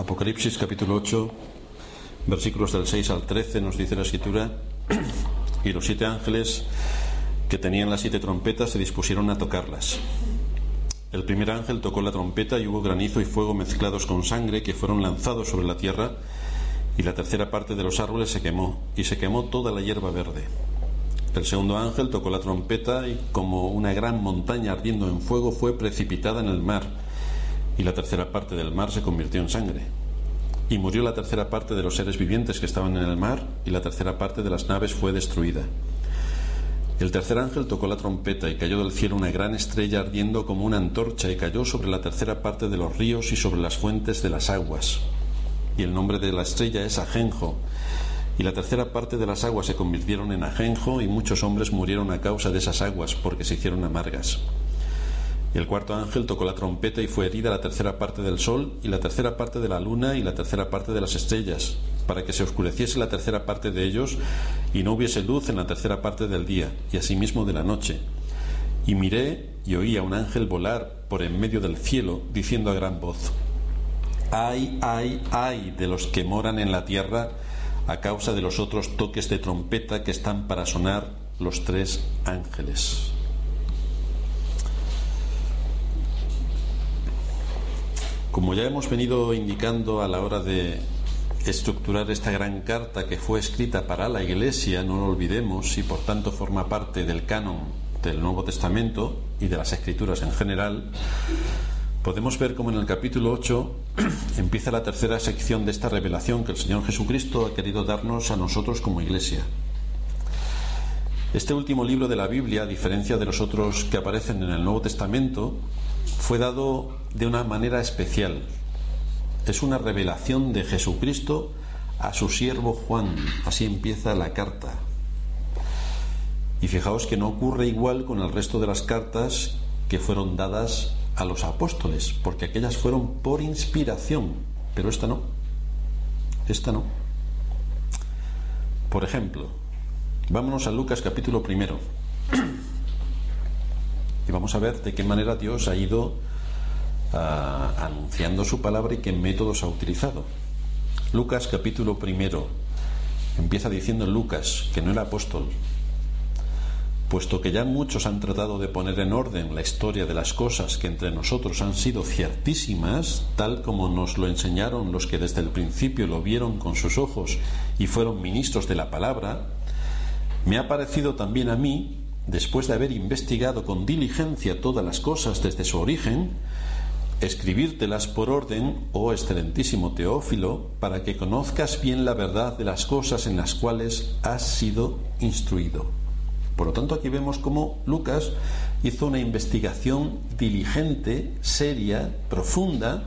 Apocalipsis capítulo 8, versículos del 6 al 13 nos dice la escritura, y los siete ángeles que tenían las siete trompetas se dispusieron a tocarlas. El primer ángel tocó la trompeta y hubo granizo y fuego mezclados con sangre que fueron lanzados sobre la tierra y la tercera parte de los árboles se quemó y se quemó toda la hierba verde. El segundo ángel tocó la trompeta y como una gran montaña ardiendo en fuego fue precipitada en el mar y la tercera parte del mar se convirtió en sangre. Y murió la tercera parte de los seres vivientes que estaban en el mar, y la tercera parte de las naves fue destruida. El tercer ángel tocó la trompeta y cayó del cielo una gran estrella ardiendo como una antorcha y cayó sobre la tercera parte de los ríos y sobre las fuentes de las aguas. Y el nombre de la estrella es Ajenjo. Y la tercera parte de las aguas se convirtieron en ajenjo y muchos hombres murieron a causa de esas aguas porque se hicieron amargas. Y el cuarto ángel tocó la trompeta y fue herida la tercera parte del sol y la tercera parte de la luna y la tercera parte de las estrellas, para que se oscureciese la tercera parte de ellos y no hubiese luz en la tercera parte del día y asimismo de la noche. Y miré y oí a un ángel volar por en medio del cielo, diciendo a gran voz, Ay, ay, ay de los que moran en la tierra a causa de los otros toques de trompeta que están para sonar los tres ángeles. Como ya hemos venido indicando a la hora de estructurar esta gran carta que fue escrita para la Iglesia, no lo olvidemos, y por tanto forma parte del canon del Nuevo Testamento y de las Escrituras en general, podemos ver como en el capítulo 8 empieza la tercera sección de esta revelación que el Señor Jesucristo ha querido darnos a nosotros como Iglesia. Este último libro de la Biblia, a diferencia de los otros que aparecen en el Nuevo Testamento, fue dado de una manera especial. Es una revelación de Jesucristo a su siervo Juan. Así empieza la carta. Y fijaos que no ocurre igual con el resto de las cartas que fueron dadas a los apóstoles, porque aquellas fueron por inspiración, pero esta no. Esta no. Por ejemplo, vámonos a Lucas capítulo primero. Y vamos a ver de qué manera Dios ha ido ah, anunciando su palabra y qué métodos ha utilizado. Lucas capítulo primero. Empieza diciendo Lucas, que no era apóstol, puesto que ya muchos han tratado de poner en orden la historia de las cosas que entre nosotros han sido ciertísimas, tal como nos lo enseñaron los que desde el principio lo vieron con sus ojos y fueron ministros de la palabra, me ha parecido también a mí después de haber investigado con diligencia todas las cosas desde su origen, escribírtelas por orden, oh excelentísimo Teófilo, para que conozcas bien la verdad de las cosas en las cuales has sido instruido. Por lo tanto, aquí vemos cómo Lucas hizo una investigación diligente, seria, profunda,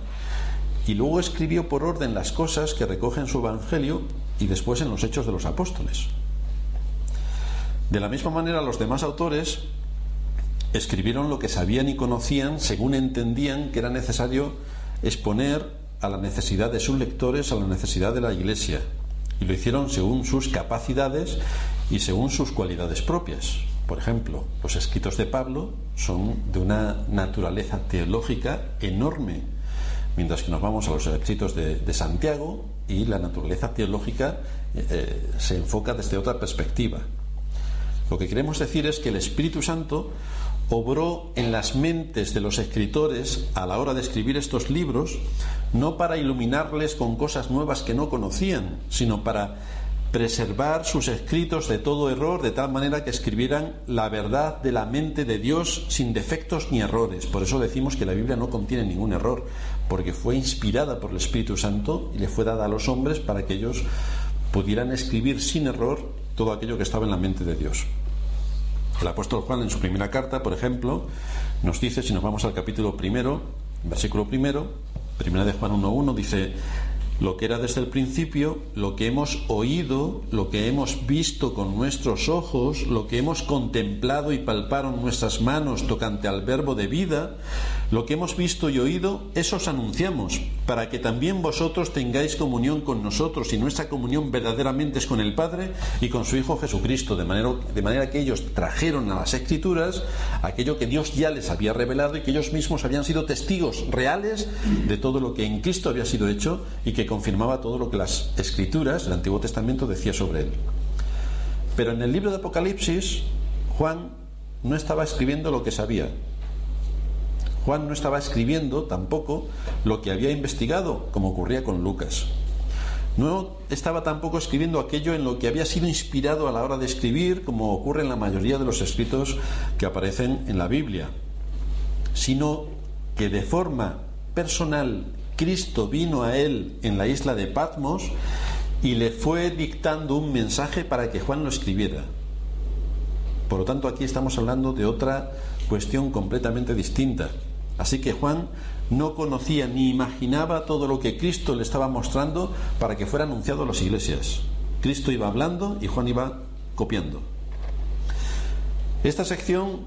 y luego escribió por orden las cosas que recoge en su Evangelio y después en los Hechos de los Apóstoles. De la misma manera, los demás autores escribieron lo que sabían y conocían según entendían que era necesario exponer a la necesidad de sus lectores, a la necesidad de la Iglesia. Y lo hicieron según sus capacidades y según sus cualidades propias. Por ejemplo, los escritos de Pablo son de una naturaleza teológica enorme, mientras que nos vamos a los escritos de, Santiago y la naturaleza teológica eh, eh, se enfoca desde otra perspectiva. Lo que queremos decir es que el Espíritu Santo obró en las mentes de los escritores a la hora de escribir estos libros, no para iluminarles con cosas nuevas que no conocían, sino para preservar sus escritos de todo error, de tal manera que escribieran la verdad de la mente de Dios sin defectos ni errores. Por eso decimos que la Biblia no contiene ningún error, porque fue inspirada por el Espíritu Santo y le fue dada a los hombres para que ellos pudieran escribir sin error todo aquello que estaba en la mente de Dios. El apóstol Juan en su primera carta, por ejemplo, nos dice, si nos vamos al capítulo primero, versículo primero, primera de Juan 1.1, dice, lo que era desde el principio, lo que hemos oído, lo que hemos visto con nuestros ojos, lo que hemos contemplado y palparon nuestras manos tocante al verbo de vida, Lo que hemos visto y oído, eso os anunciamos, para que también vosotros tengáis comunión con nosotros y nuestra comunión verdaderamente es con el Padre y con su Hijo Jesucristo, de manera, de manera que ellos trajeron a las Escrituras aquello que Dios ya les había revelado y que ellos mismos habían sido testigos reales de todo lo que en Cristo había sido hecho y que confirmaba todo lo que las Escrituras, el Antiguo Testamento, decía sobre él. Pero en el libro de Apocalipsis, Juan no estaba escribiendo lo que sabía, Juan no estaba escribiendo tampoco lo que había investigado, como ocurría con Lucas. No estaba tampoco escribiendo aquello en lo que había sido inspirado a la hora de escribir, como ocurre en la mayoría de los escritos que aparecen en la Biblia, sino que de forma personal Cristo vino a él en la isla de Patmos y le fue dictando un mensaje para que Juan lo escribiera. Por lo tanto, aquí estamos hablando de otra cuestión completamente distinta. Así que Juan no conocía ni imaginaba todo lo que Cristo le estaba mostrando para que fuera anunciado a las iglesias. Cristo iba hablando y Juan iba copiando. Esta sección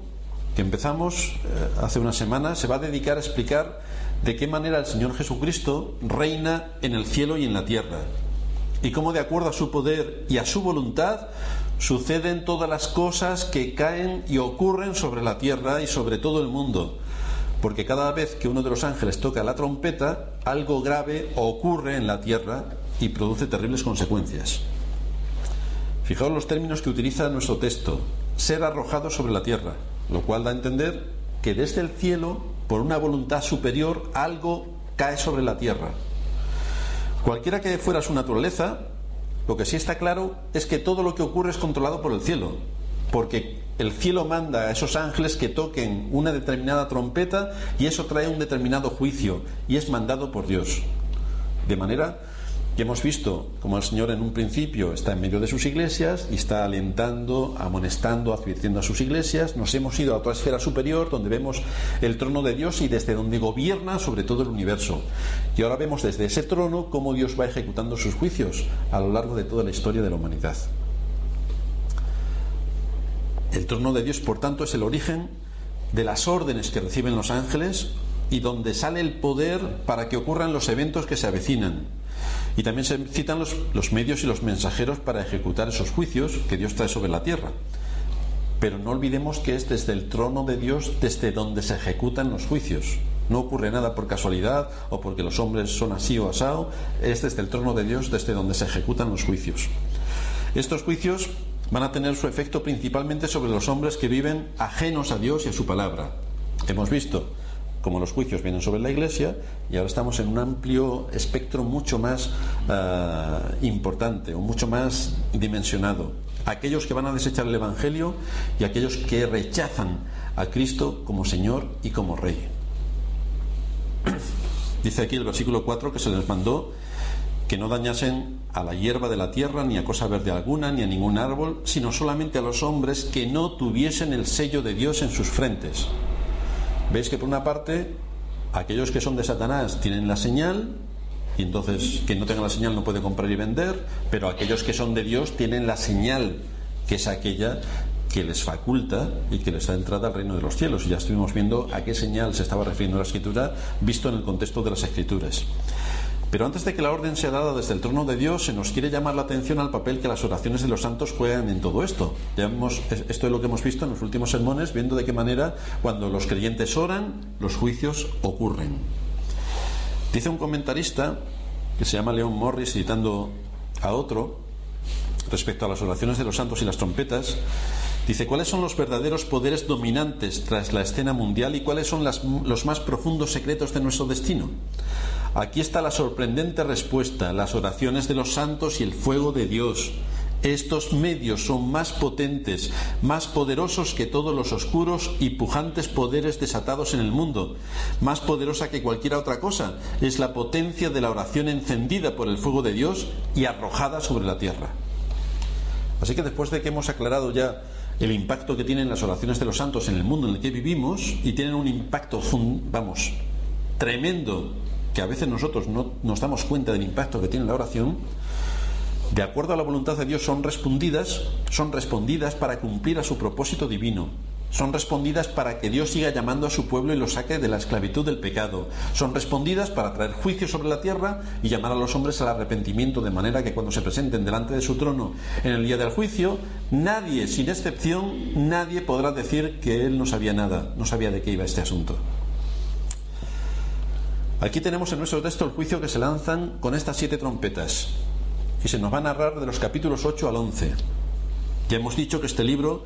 que empezamos eh, hace una semana se va a dedicar a explicar de qué manera el Señor Jesucristo reina en el cielo y en la tierra y cómo de acuerdo a su poder y a su voluntad suceden todas las cosas que caen y ocurren sobre la tierra y sobre todo el mundo porque cada vez que uno de los ángeles toca la trompeta, algo grave ocurre en la tierra y produce terribles consecuencias. Fijaos los términos que utiliza nuestro texto, ser arrojado sobre la tierra, lo cual da a entender que desde el cielo, por una voluntad superior, algo cae sobre la tierra. Cualquiera que fuera su naturaleza, lo que sí está claro es que todo lo que ocurre es controlado por el cielo, porque el cielo manda a esos ángeles que toquen una determinada trompeta y eso trae un determinado juicio y es mandado por Dios. De manera que hemos visto como el Señor en un principio está en medio de sus iglesias y está alentando, amonestando, advirtiendo a sus iglesias. Nos hemos ido a otra esfera superior donde vemos el trono de Dios y desde donde gobierna sobre todo el universo. Y ahora vemos desde ese trono cómo Dios va ejecutando sus juicios a lo largo de toda la historia de la humanidad. El trono de Dios, por tanto, es el origen de las órdenes que reciben los ángeles y donde sale el poder para que ocurran los eventos que se avecinan. Y también se citan los, medios y los mensajeros para ejecutar esos juicios que Dios trae sobre la tierra. Pero no olvidemos que es desde el trono de Dios desde donde se ejecutan los juicios. No ocurre nada por casualidad o porque los hombres son así o asado, es desde el trono de Dios desde donde se ejecutan los juicios. Estos juicios van a tener su efecto principalmente sobre los hombres que viven ajenos a Dios y a su palabra. Hemos visto cómo los juicios vienen sobre la Iglesia y ahora estamos en un amplio espectro mucho más uh, importante o mucho más dimensionado. Aquellos que van a desechar el Evangelio y aquellos que rechazan a Cristo como Señor y como Rey. Dice aquí el versículo 4 que se les mandó que no dañasen a la hierba de la tierra, ni a cosa verde alguna, ni a ningún árbol, sino solamente a los hombres que no tuviesen el sello de Dios en sus frentes. Veis que por una parte, aquellos que son de Satanás tienen la señal, y entonces quien no tenga la señal no puede comprar y vender, pero aquellos que son de Dios tienen la señal, que es aquella que les faculta y que les da entrada al reino de los cielos. Y ya estuvimos viendo a qué señal se estaba refiriendo la escritura, visto en el contexto de las escrituras. Pero antes de que la orden sea dada desde el trono de Dios, se nos quiere llamar la atención al papel que las oraciones de los santos juegan en todo esto. Esto es lo que hemos visto en los últimos sermones, viendo de qué manera cuando los creyentes oran, los juicios ocurren. Dice un comentarista, que se llama León Morris, citando a otro, respecto a las oraciones de los santos y las trompetas, Dice, ¿cuáles son los verdaderos poderes dominantes tras la escena mundial y cuáles son los más profundos secretos de nuestro destino? Aquí está la sorprendente respuesta, las oraciones de los santos y el fuego de Dios. Estos medios son más potentes, más poderosos que todos los oscuros y pujantes poderes desatados en el mundo. Más poderosa que cualquier otra cosa es la potencia de la oración encendida por el fuego de Dios y arrojada sobre la tierra. Así que después de que hemos aclarado ya el impacto que tienen las oraciones de los santos en el mundo en el que vivimos, y tienen un impacto, vamos, tremendo que a veces nosotros no nos damos cuenta del impacto que tiene la oración, de acuerdo a la voluntad de Dios son respondidas, son respondidas para cumplir a su propósito divino. son respondidas para que Dios siga llamando a su pueblo y lo saque de la esclavitud del pecado. Son respondidas para traer juicio sobre la tierra y llamar a los hombres al arrepentimiento, de manera que cuando se presenten delante de su trono en el día del juicio, nadie, sin excepción, nadie podrá decir que él no sabía nada, no sabía de qué iba este asunto. Aquí tenemos en nuestro texto el juicio que se lanzan con estas siete trompetas y se nos va a narrar de los capítulos 8 al 11. Ya hemos dicho que este libro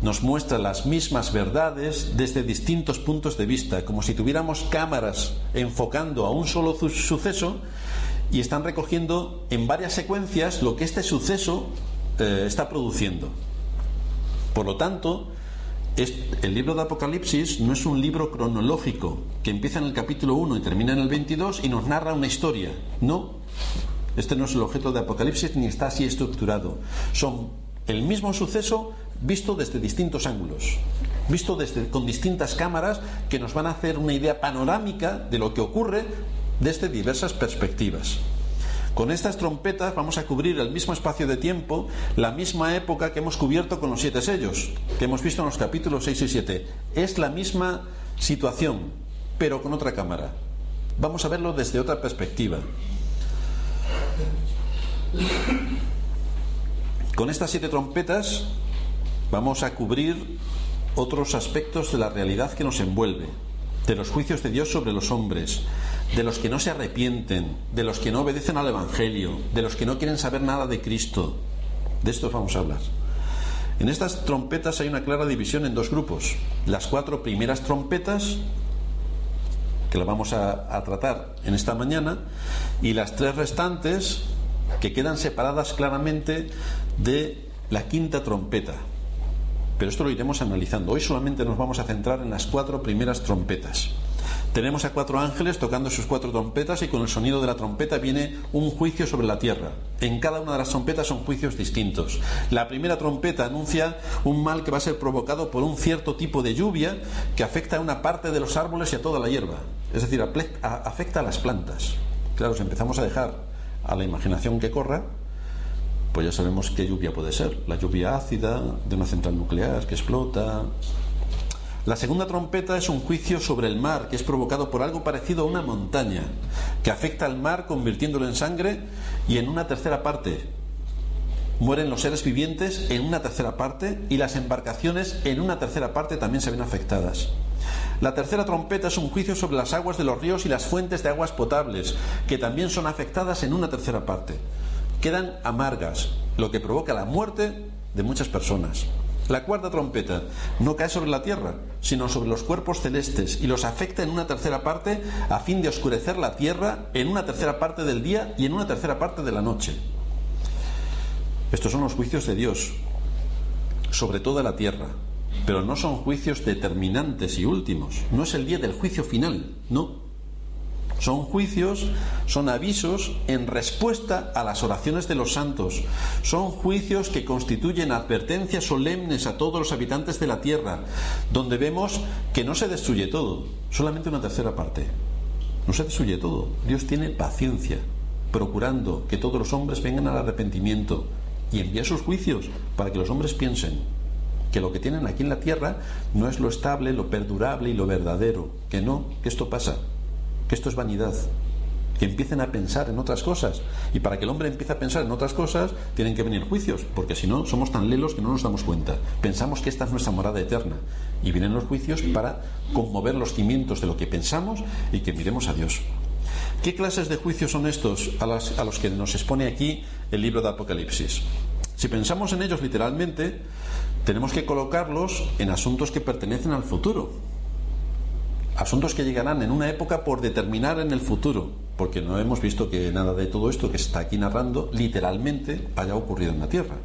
nos muestra las mismas verdades desde distintos puntos de vista, como si tuviéramos cámaras enfocando a un solo suceso y están recogiendo en varias secuencias lo que este suceso eh, está produciendo. Por lo tanto, el libro de Apocalipsis no es un libro cronológico que empieza en el capítulo 1 y termina en el 22 y nos narra una historia. No, este no es el objeto de Apocalipsis ni está así estructurado. Son el mismo suceso visto desde distintos ángulos, visto desde, con distintas cámaras que nos van a hacer una idea panorámica de lo que ocurre desde diversas perspectivas. Con estas trompetas vamos a cubrir el mismo espacio de tiempo, la misma época que hemos cubierto con los siete sellos, que hemos visto en los capítulos 6 y 7. Es la misma situación, pero con otra cámara. Vamos a verlo desde otra perspectiva. Con estas siete trompetas vamos a cubrir otros aspectos de la realidad que nos envuelve, de los juicios de Dios sobre los hombres, de los que no se arrepienten, de los que no obedecen al Evangelio, de los que no quieren saber nada de Cristo. De estos vamos a hablar. En estas trompetas hay una clara división en dos grupos. Las cuatro primeras trompetas, que las vamos a, a tratar en esta mañana, y las tres restantes, que quedan separadas claramente de la quinta trompeta. Pero esto lo iremos analizando. Hoy solamente nos vamos a centrar en las cuatro primeras trompetas. Tenemos a cuatro ángeles tocando sus cuatro trompetas y con el sonido de la trompeta viene un juicio sobre la tierra. En cada una de las trompetas son juicios distintos. La primera trompeta anuncia un mal que va a ser provocado por un cierto tipo de lluvia que afecta a una parte de los árboles y a toda la hierba. Es decir, afecta a las plantas. Claro, si empezamos a dejar a la imaginación que corra, pues ya sabemos qué lluvia puede ser. La lluvia ácida de una central nuclear que explota. La segunda trompeta es un juicio sobre el mar que es provocado por algo parecido a una montaña, que afecta al mar convirtiéndolo en sangre y en una tercera parte. Mueren los seres vivientes en una tercera parte y las embarcaciones en una tercera parte también se ven afectadas. La tercera trompeta es un juicio sobre las aguas de los ríos y las fuentes de aguas potables, que también son afectadas en una tercera parte quedan amargas, lo que provoca la muerte de muchas personas. La cuarta trompeta no cae sobre la tierra, sino sobre los cuerpos celestes y los afecta en una tercera parte a fin de oscurecer la tierra en una tercera parte del día y en una tercera parte de la noche. Estos son los juicios de Dios sobre toda la tierra, pero no son juicios determinantes y últimos. No es el día del juicio final, no. Son juicios, son avisos en respuesta a las oraciones de los santos. Son juicios que constituyen advertencias solemnes a todos los habitantes de la tierra, donde vemos que no se destruye todo, solamente una tercera parte. No se destruye todo. Dios tiene paciencia, procurando que todos los hombres vengan al arrepentimiento y envía sus juicios para que los hombres piensen que lo que tienen aquí en la tierra no es lo estable, lo perdurable y lo verdadero, que no, que esto pasa, esto es vanidad, que empiecen a pensar en otras cosas. Y para que el hombre empiece a pensar en otras cosas, tienen que venir juicios, porque si no, somos tan lelos que no nos damos cuenta. Pensamos que esta es nuestra morada eterna. Y vienen los juicios para conmover los cimientos de lo que pensamos y que miremos a Dios. ¿Qué clases de juicios son estos a los que nos expone aquí el libro de Apocalipsis? Si pensamos en ellos literalmente, tenemos que colocarlos en asuntos que pertenecen al futuro asuntos que llegarán en una época por determinar en el futuro, porque no hemos visto que nada de todo esto que se está aquí narrando literalmente haya ocurrido en la Tierra.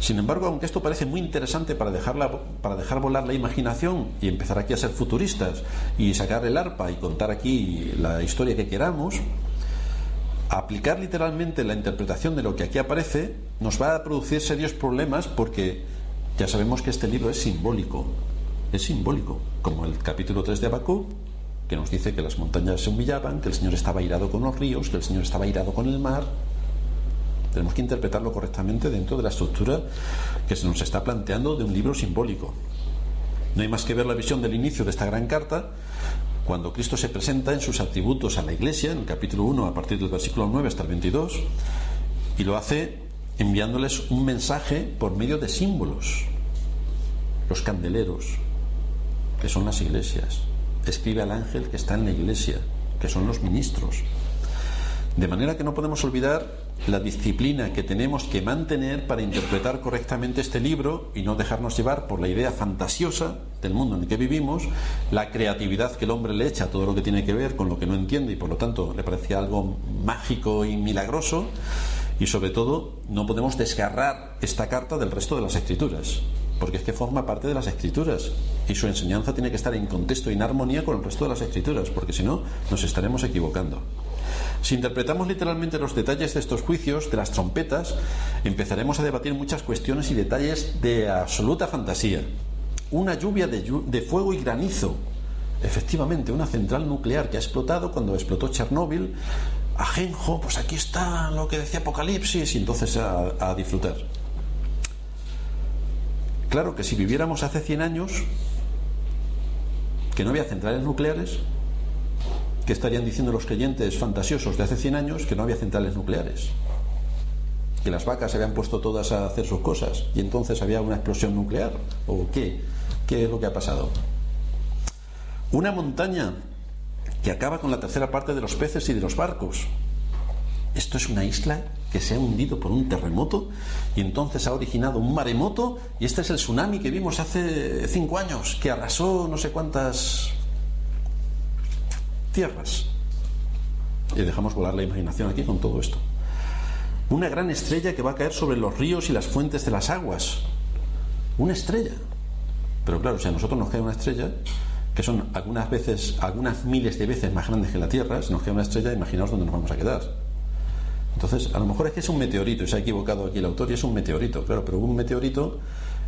Sin embargo, aunque esto parece muy interesante para, dejarla, para dejar volar la imaginación y empezar aquí a ser futuristas y sacar el arpa y contar aquí la historia que queramos, aplicar literalmente la interpretación de lo que aquí aparece nos va a producir serios problemas porque ya sabemos que este libro es simbólico, es simbólico, como el capítulo 3 de Abacú, que nos dice que las montañas se humillaban, que el Señor estaba irado con los ríos, que el Señor estaba irado con el mar. Tenemos que interpretarlo correctamente dentro de la estructura que se nos está planteando de un libro simbólico. No hay más que ver la visión del inicio de esta gran carta, cuando Cristo se presenta en sus atributos a la iglesia, en el capítulo 1, a partir del versículo 9 hasta el 22, y lo hace enviándoles un mensaje por medio de símbolos, los candeleros, que son las iglesias. Escribe al ángel que está en la iglesia, que son los ministros. De manera que no podemos olvidar la disciplina que tenemos que mantener para interpretar correctamente este libro y no dejarnos llevar por la idea fantasiosa del mundo en el que vivimos, la creatividad que el hombre le echa a todo lo que tiene que ver con lo que no entiende y por lo tanto le parece algo mágico y milagroso, y sobre todo no podemos desgarrar esta carta del resto de las escrituras, porque es que forma parte de las escrituras y su enseñanza tiene que estar en contexto y en armonía con el resto de las escrituras, porque si no nos estaremos equivocando. Si interpretamos literalmente los detalles de estos juicios, de las trompetas, empezaremos a debatir muchas cuestiones y detalles de absoluta fantasía. Una lluvia de, fuego y granizo. Efectivamente, una central nuclear que ha explotado cuando explotó Chernóbil. Ajenjo, pues aquí está lo que decía Apocalipsis y entonces a, a disfrutar. Claro que si viviéramos hace 100 años, que no había centrales nucleares, ¿Qué estarían diciendo los creyentes fantasiosos de hace 100 años? Que no había centrales nucleares. Que las vacas se habían puesto todas a hacer sus cosas y entonces había una explosión nuclear. ¿O qué? ¿Qué es lo que ha pasado? Una montaña que acaba con la tercera parte de los peces y de los barcos. Esto es una isla que se ha hundido por un terremoto y entonces ha originado un maremoto y este es el tsunami que vimos hace cinco años que arrasó no sé cuántas tierras. Y dejamos volar la imaginación aquí con todo esto. Una gran estrella que va a caer sobre los ríos y las fuentes de las aguas. Una estrella. Pero claro, si a nosotros nos cae una estrella, que son algunas veces, algunas miles de veces más grandes que la Tierra, si nos cae una estrella, imaginaos dónde nos vamos a quedar. Entonces, a lo mejor es que es un meteorito, y se ha equivocado aquí el autor, y es un meteorito, claro, pero un meteorito,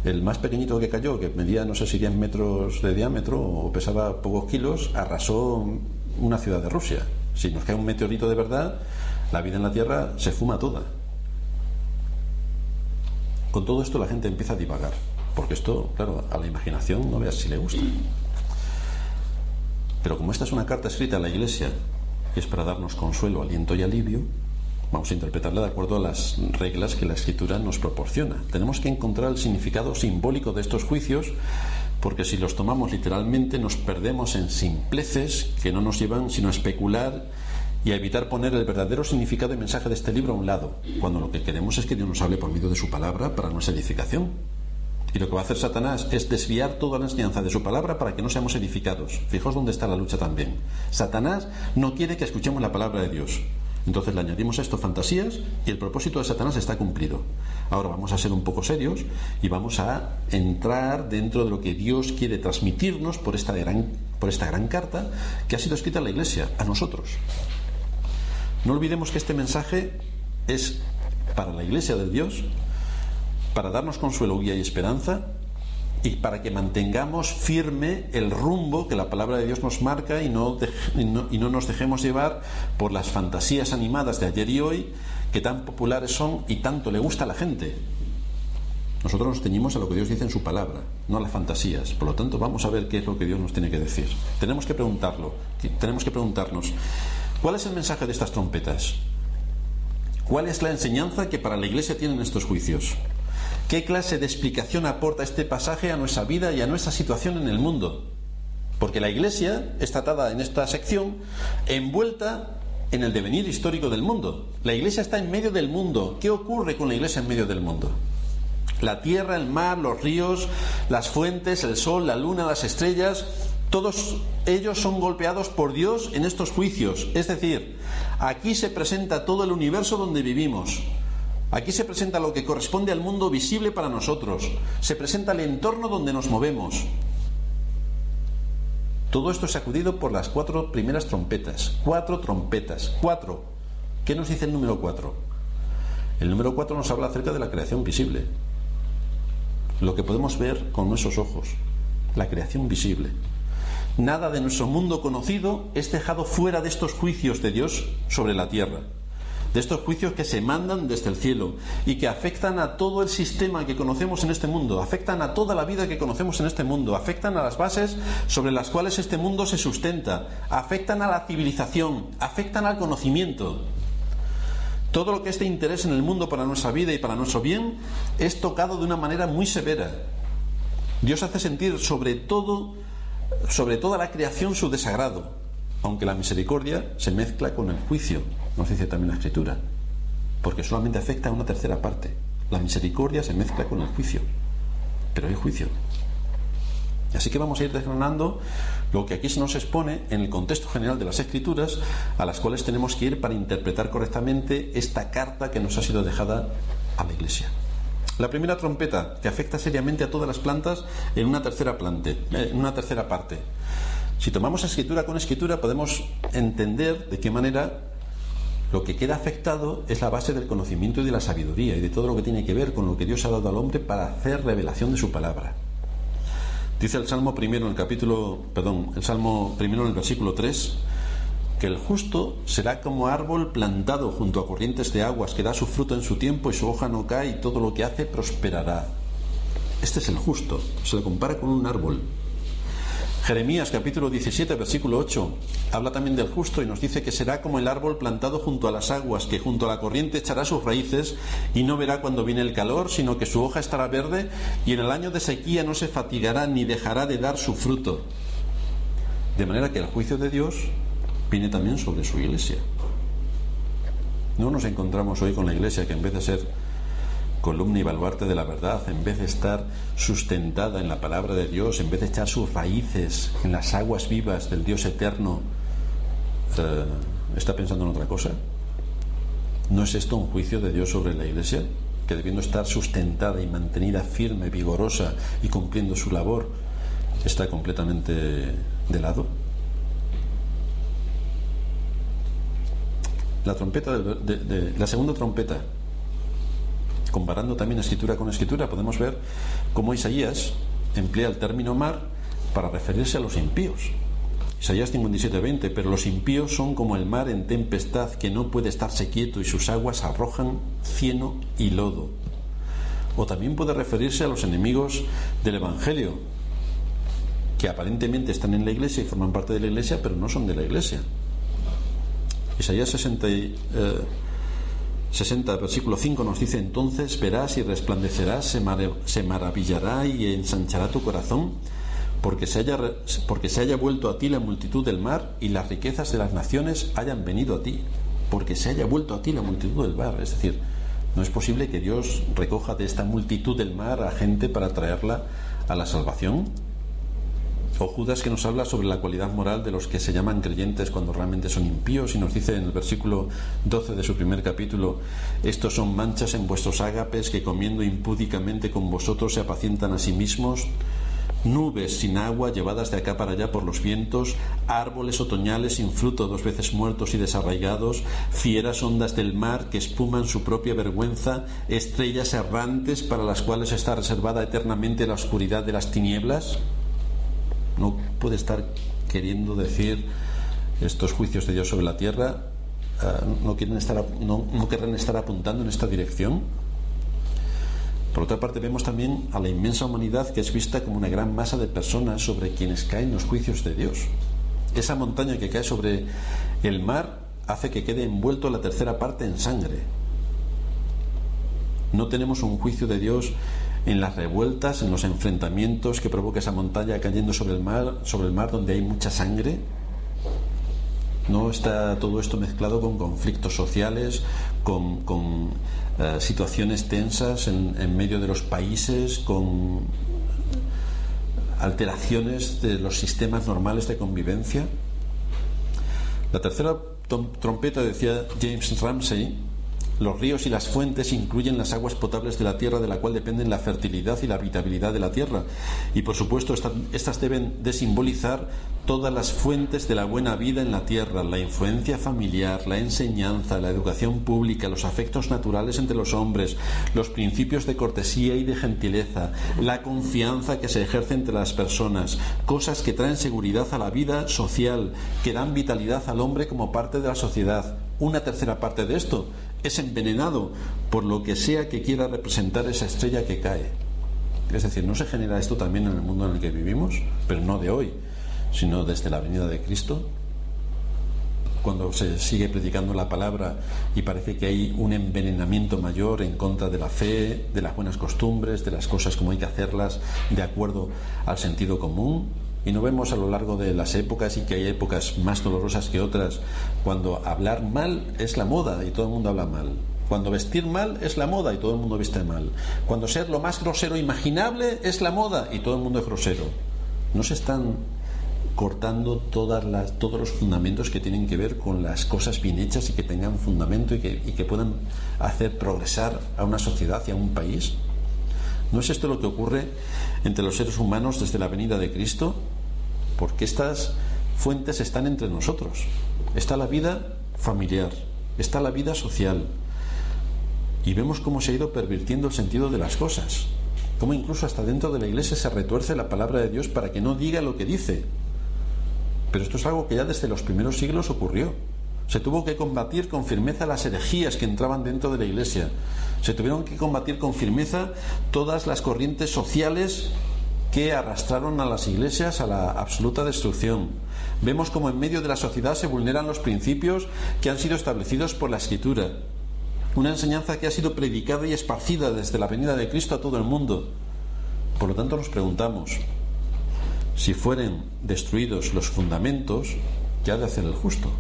el más pequeñito que cayó, que medía no sé si 10 metros de diámetro o pesaba pocos kilos, arrasó una ciudad de Rusia. Si nos cae un meteorito de verdad, la vida en la Tierra se fuma toda. Con todo esto la gente empieza a divagar, porque esto, claro, a la imaginación no veas si le gusta. Pero como esta es una carta escrita a la Iglesia, que es para darnos consuelo, aliento y alivio, vamos a interpretarla de acuerdo a las reglas que la Escritura nos proporciona. Tenemos que encontrar el significado simbólico de estos juicios porque si los tomamos literalmente nos perdemos en simpleces que no nos llevan sino a especular y a evitar poner el verdadero significado y mensaje de este libro a un lado, cuando lo que queremos es que Dios nos hable por medio de su palabra para nuestra edificación. Y lo que va a hacer Satanás es desviar toda la enseñanza de su palabra para que no seamos edificados. Fijaos dónde está la lucha también. Satanás no quiere que escuchemos la palabra de Dios. Entonces le añadimos a esto fantasías y el propósito de Satanás está cumplido. Ahora vamos a ser un poco serios y vamos a entrar dentro de lo que Dios quiere transmitirnos por esta gran, por esta gran carta que ha sido escrita a la Iglesia, a nosotros. No olvidemos que este mensaje es para la Iglesia de Dios, para darnos consuelo, guía y esperanza, y para que mantengamos firme el rumbo que la palabra de Dios nos marca y no, y no, nos dejemos llevar por las fantasías animadas de ayer y hoy que tan populares son y tanto le gusta a la gente. Nosotros nos teñimos a lo que Dios dice en su palabra, no a las fantasías. Por lo tanto, vamos a ver qué es lo que Dios nos tiene que decir. Tenemos que preguntarlo, tenemos que preguntarnos, ¿cuál es el mensaje de estas trompetas? ¿Cuál es la enseñanza que para la Iglesia tienen estos juicios? ¿Qué clase de explicación aporta este pasaje a nuestra vida y a nuestra situación en el mundo? Porque la Iglesia es tratada en esta sección envuelta en el devenir histórico del mundo. La Iglesia está en medio del mundo. ¿Qué ocurre con la Iglesia en medio del mundo? La tierra, el mar, los ríos, las fuentes, el sol, la luna, las estrellas, todos ellos son golpeados por Dios en estos juicios. Es decir, aquí se presenta todo el universo donde vivimos. Aquí se presenta lo que corresponde al mundo visible para nosotros. Se presenta el entorno donde nos movemos. Todo esto es sacudido por las cuatro primeras trompetas. Cuatro trompetas. Cuatro. ¿Qué nos dice el número cuatro? El número cuatro nos habla acerca de la creación visible. Lo que podemos ver con nuestros ojos. La creación visible. Nada de nuestro mundo conocido es dejado fuera de estos juicios de Dios sobre la tierra. De estos juicios que se mandan desde el cielo y que afectan a todo el sistema que conocemos en este mundo, afectan a toda la vida que conocemos en este mundo, afectan a las bases sobre las cuales este mundo se sustenta, afectan a la civilización, afectan al conocimiento. Todo lo que es de interés en el mundo para nuestra vida y para nuestro bien es tocado de una manera muy severa. Dios hace sentir sobre todo, sobre toda la creación su desagrado, aunque la misericordia se mezcla con el juicio, nos dice también la Escritura, porque solamente afecta a una tercera parte. La misericordia se mezcla con el juicio, pero hay juicio. Así que vamos a ir desgranando lo que aquí se nos expone en el contexto general de las escrituras a las cuales tenemos que ir para interpretar correctamente esta carta que nos ha sido dejada a la iglesia. La primera trompeta que afecta seriamente a todas las plantas en una tercera, eh, en una tercera parte. Si tomamos escritura con escritura podemos entender de qué manera lo que queda afectado es la base del conocimiento y de la sabiduría y de todo lo que tiene que ver con lo que Dios ha dado al hombre para hacer revelación de su palabra. Dice el Salmo primero en el capítulo, perdón, el Salmo primero en el versículo 3, que el justo será como árbol plantado junto a corrientes de aguas, que da su fruto en su tiempo y su hoja no cae y todo lo que hace prosperará. Este es el justo, se le compara con un árbol. Jeremías capítulo 17 versículo 8 habla también del justo y nos dice que será como el árbol plantado junto a las aguas, que junto a la corriente echará sus raíces y no verá cuando viene el calor, sino que su hoja estará verde y en el año de sequía no se fatigará ni dejará de dar su fruto. De manera que el juicio de Dios viene también sobre su iglesia. No nos encontramos hoy con la iglesia que en vez de ser columna y baluarte de la verdad, en vez de estar sustentada en la palabra de Dios, en vez de echar sus raíces en las aguas vivas del Dios eterno, eh, está pensando en otra cosa. ¿No es esto un juicio de Dios sobre la iglesia? Que debiendo estar sustentada y mantenida firme, vigorosa y cumpliendo su labor, está completamente de lado. La trompeta de la segunda trompeta comparando también escritura con escritura, podemos ver cómo Isaías emplea el término mar para referirse a los impíos. Isaías 57:20, pero los impíos son como el mar en tempestad que no puede estarse quieto y sus aguas arrojan cieno y lodo. O también puede referirse a los enemigos del Evangelio, que aparentemente están en la iglesia y forman parte de la iglesia, pero no son de la iglesia. Isaías 60, 60, versículo 5 nos dice, entonces verás y resplandecerás, se, maravillará y ensanchará tu corazón, porque se, haya, porque se haya vuelto a ti la multitud del mar y las riquezas de las naciones hayan venido a ti, porque se haya vuelto a ti la multitud del mar. Es decir, no es posible que Dios recoja de esta multitud del mar a gente para traerla a la salvación. O Judas que nos habla sobre la cualidad moral de los que se llaman creyentes cuando realmente son impíos y nos dice en el versículo 12 de su primer capítulo, estos son manchas en vuestros ágapes que comiendo impúdicamente con vosotros se apacientan a sí mismos, nubes sin agua llevadas de acá para allá por los vientos, árboles otoñales sin fruto dos veces muertos y desarraigados, fieras ondas del mar que espuman su propia vergüenza, estrellas errantes para las cuales está reservada eternamente la oscuridad de las tinieblas no puede estar queriendo decir estos juicios de Dios sobre la tierra, eh, no, quieren estar, no, no querrán estar apuntando en esta dirección. Por otra parte, vemos también a la inmensa humanidad que es vista como una gran masa de personas sobre quienes caen los juicios de Dios. Esa montaña que cae sobre el mar hace que quede envuelto la tercera parte en sangre. No tenemos un juicio de Dios en las revueltas, en los enfrentamientos que provoca esa montaña cayendo sobre el mar, sobre el mar donde hay mucha sangre. No está todo esto mezclado con conflictos sociales, con, eh, situaciones tensas en, en medio de los países, con alteraciones de los sistemas normales de convivencia. La tercera trompeta, decía James Ramsey, los ríos y las fuentes incluyen las aguas potables de la tierra de la cual dependen la fertilidad y la habitabilidad de la tierra. Y por supuesto estas deben de simbolizar todas las fuentes de la buena vida en la tierra, la influencia familiar, la enseñanza, la educación pública, los afectos naturales entre los hombres, los principios de cortesía y de gentileza, la confianza que se ejerce entre las personas, cosas que traen seguridad a la vida social, que dan vitalidad al hombre como parte de la sociedad una tercera parte de esto es envenenado por lo que sea que quiera representar esa estrella que cae. Es decir, ¿no se genera esto también en el mundo en el que vivimos? Pero no de hoy, sino desde la venida de Cristo. Cuando se sigue predicando la palabra y parece que hay un envenenamiento mayor en contra de la fe, de las buenas costumbres, de las cosas como hay que hacerlas de acuerdo al sentido común, y no vemos a lo largo de las épocas y que hay épocas más dolorosas que otras, cuando hablar mal es la moda y todo el mundo habla mal. Cuando vestir mal es la moda y todo el mundo viste mal. Cuando ser lo más grosero imaginable es la moda y todo el mundo es grosero. No se están cortando todas las, todos los fundamentos que tienen que ver con las cosas bien hechas y que tengan fundamento y que, y que puedan hacer progresar a una sociedad y a un país. ¿No es esto lo que ocurre entre los seres humanos desde la venida de Cristo? Porque estas fuentes están entre nosotros. Está la vida familiar, está la vida social. Y vemos cómo se ha ido pervirtiendo el sentido de las cosas. Cómo incluso hasta dentro de la iglesia se retuerce la palabra de Dios para que no diga lo que dice. Pero esto es algo que ya desde los primeros siglos ocurrió. Se tuvo que combatir con firmeza las herejías que entraban dentro de la iglesia. Se tuvieron que combatir con firmeza todas las corrientes sociales que arrastraron a las iglesias a la absoluta destrucción. Vemos como en medio de la sociedad se vulneran los principios que han sido establecidos por la Escritura. Una enseñanza que ha sido predicada y esparcida desde la venida de Cristo a todo el mundo. Por lo tanto nos preguntamos, si fueren destruidos los fundamentos, ¿qué ha de hacer el justo?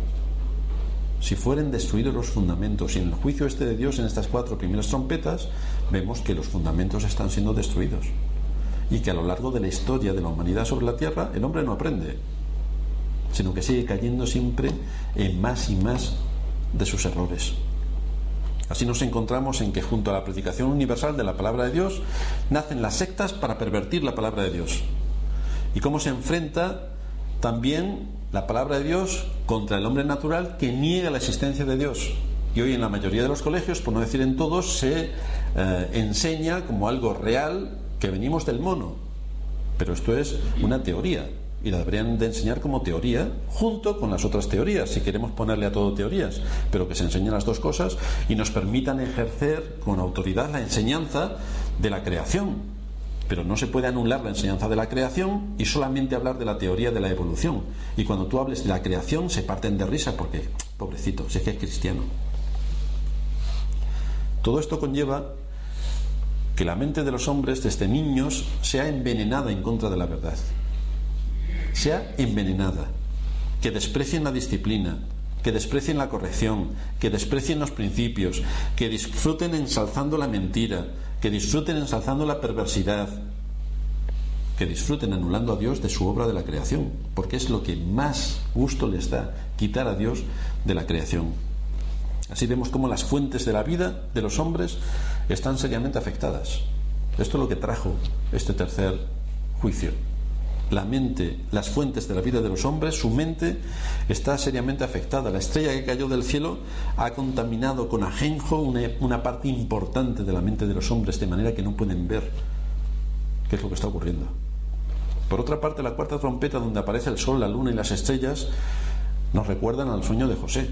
si fueren destruidos los fundamentos y en el juicio este de Dios en estas cuatro primeras trompetas, vemos que los fundamentos están siendo destruidos y que a lo largo de la historia de la humanidad sobre la tierra el hombre no aprende, sino que sigue cayendo siempre en más y más de sus errores. Así nos encontramos en que junto a la predicación universal de la palabra de Dios nacen las sectas para pervertir la palabra de Dios. Y cómo se enfrenta también la palabra de Dios contra el hombre natural que niega la existencia de Dios. Y hoy en la mayoría de los colegios, por no decir en todos, se eh, enseña como algo real que venimos del mono. Pero esto es una teoría y la deberían de enseñar como teoría junto con las otras teorías, si queremos ponerle a todo teorías, pero que se enseñen las dos cosas y nos permitan ejercer con autoridad la enseñanza de la creación, pero no se puede anular la enseñanza de la creación y solamente hablar de la teoría de la evolución. Y cuando tú hables de la creación se parten de risa porque, pobrecito, si es que es cristiano. Todo esto conlleva que la mente de los hombres desde niños sea envenenada en contra de la verdad. Sea envenenada. Que desprecien la disciplina, que desprecien la corrección, que desprecien los principios, que disfruten ensalzando la mentira, que disfruten ensalzando la perversidad, que disfruten anulando a Dios de su obra de la creación, porque es lo que más gusto les da, quitar a Dios de la creación. Así vemos cómo las fuentes de la vida de los hombres están seriamente afectadas. Esto es lo que trajo este tercer juicio. La mente, las fuentes de la vida de los hombres, su mente está seriamente afectada. La estrella que cayó del cielo ha contaminado con ajenjo una, parte importante de la mente de los hombres, de manera que no pueden ver qué es lo que está ocurriendo. Por otra parte, la cuarta trompeta, donde aparece el sol, la luna y las estrellas, nos recuerdan al sueño de José,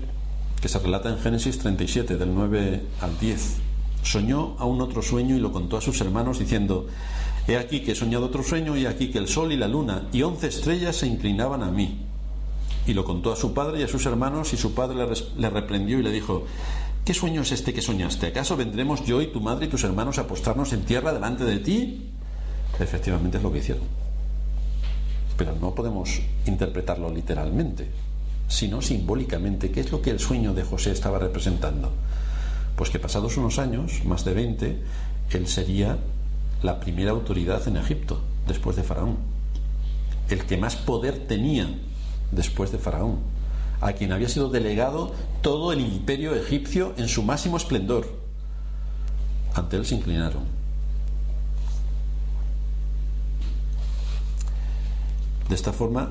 que se relata en Génesis 37, del 9 al 10. Soñó a un otro sueño y lo contó a sus hermanos, diciendo, He aquí que he soñado otro sueño, y aquí que el sol y la luna y once estrellas se inclinaban a mí. Y lo contó a su padre y a sus hermanos, y su padre le, reprendió y le dijo, ¿qué sueño es este que soñaste? ¿Acaso vendremos yo y tu madre y tus hermanos a postrarnos en tierra delante de ti? Efectivamente es lo que hicieron. Pero no podemos interpretarlo literalmente, sino simbólicamente. ¿Qué es lo que el sueño de José estaba representando? Pues que pasados unos años, más de 20, él sería la primera autoridad en Egipto, después de Faraón. El que más poder tenía después de Faraón, a quien había sido delegado todo el imperio egipcio en su máximo esplendor. Ante él se inclinaron. De esta forma,